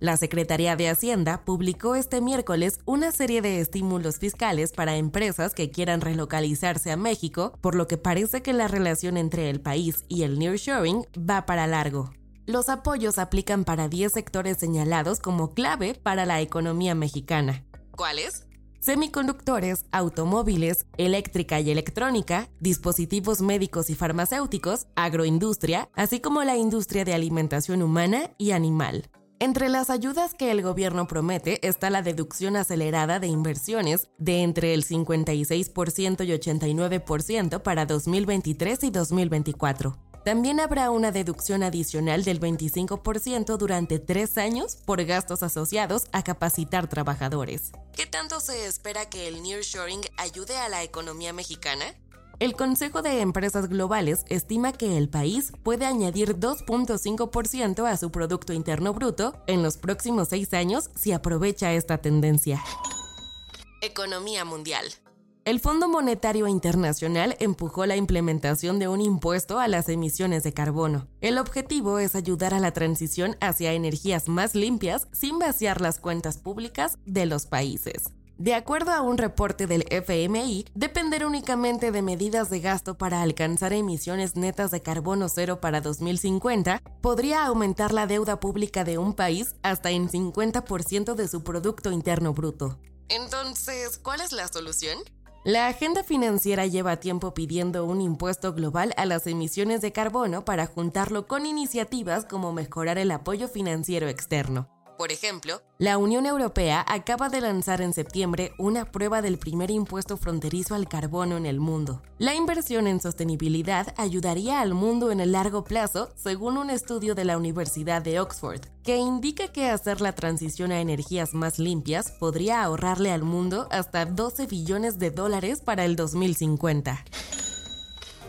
La Secretaría de Hacienda publicó este miércoles una serie de estímulos fiscales para empresas que quieran relocalizarse a México, por lo que parece que la relación entre el país y el nearshoring va para largo. Los apoyos aplican para 10 sectores señalados como clave para la economía mexicana. ¿Cuáles? Semiconductores, automóviles, eléctrica y electrónica, dispositivos médicos y farmacéuticos, agroindustria, así como la industria de alimentación humana y animal. Entre las ayudas que el gobierno promete está la deducción acelerada de inversiones de entre el 56% y 89% para 2023 y 2024. También habrá una deducción adicional del 25% durante tres años por gastos asociados a capacitar trabajadores. ¿Qué tanto se espera que el nearshoring ayude a la economía mexicana? El Consejo de Empresas Globales estima que el país puede añadir 2.5% a su Producto Interno Bruto en los próximos seis años si aprovecha esta tendencia. Economía mundial. El Fondo Monetario Internacional empujó la implementación de un impuesto a las emisiones de carbono. El objetivo es ayudar a la transición hacia energías más limpias sin vaciar las cuentas públicas de los países. De acuerdo a un reporte del FMI, depender únicamente de medidas de gasto para alcanzar emisiones netas de carbono cero para 2050 podría aumentar la deuda pública de un país hasta en 50% de su Producto Interno Bruto. Entonces, ¿cuál es la solución? La agenda financiera lleva tiempo pidiendo un impuesto global a las emisiones de carbono para juntarlo con iniciativas como mejorar el apoyo financiero externo. Por ejemplo, la Unión Europea acaba de lanzar en septiembre una prueba del primer impuesto fronterizo al carbono en el mundo. La inversión en sostenibilidad ayudaría al mundo en el largo plazo, según un estudio de la Universidad de Oxford, que indica que hacer la transición a energías más limpias podría ahorrarle al mundo hasta 12 billones de dólares para el 2050.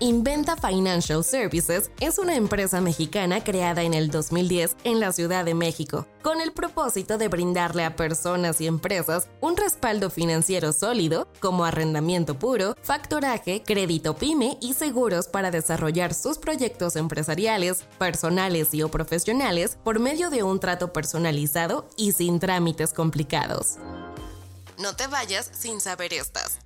Inventa Financial Services es una empresa mexicana creada en el 2010 en la Ciudad de México, con el propósito de brindarle a personas y empresas un respaldo financiero sólido, como arrendamiento puro, factoraje, crédito pyme y seguros para desarrollar sus proyectos empresariales, personales y o profesionales por medio de un trato personalizado y sin trámites complicados. No te vayas sin saber estas.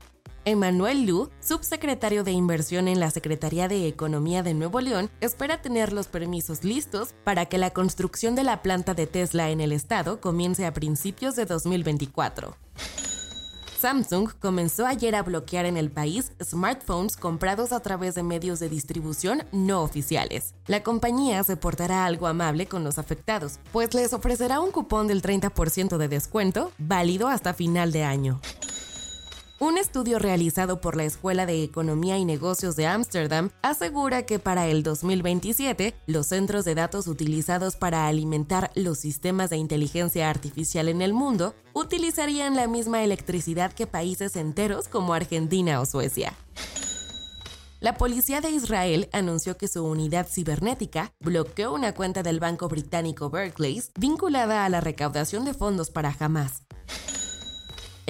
Emanuel Lu, subsecretario de Inversión en la Secretaría de Economía de Nuevo León, espera tener los permisos listos para que la construcción de la planta de Tesla en el estado comience a principios de 2024. Samsung comenzó ayer a bloquear en el país smartphones comprados a través de medios de distribución no oficiales. La compañía se portará algo amable con los afectados, pues les ofrecerá un cupón del 30% de descuento válido hasta final de año. Un estudio realizado por la Escuela de Economía y Negocios de Ámsterdam asegura que para el 2027 los centros de datos utilizados para alimentar los sistemas de inteligencia artificial en el mundo utilizarían la misma electricidad que países enteros como Argentina o Suecia. La policía de Israel anunció que su unidad cibernética bloqueó una cuenta del banco británico Barclays vinculada a la recaudación de fondos para Hamas.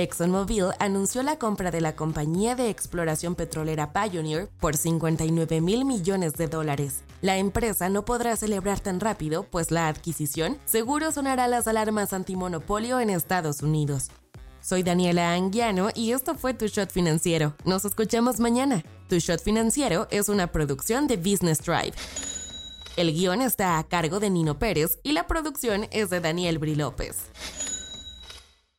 ExxonMobil anunció la compra de la compañía de exploración petrolera Pioneer por 59 mil millones de dólares. La empresa no podrá celebrar tan rápido, pues la adquisición seguro sonará las alarmas antimonopolio en Estados Unidos. Soy Daniela Anguiano y esto fue Tu Shot Financiero. Nos escuchamos mañana. Tu Shot Financiero es una producción de Business Drive. El guion está a cargo de Nino Pérez y la producción es de Daniel Bri López.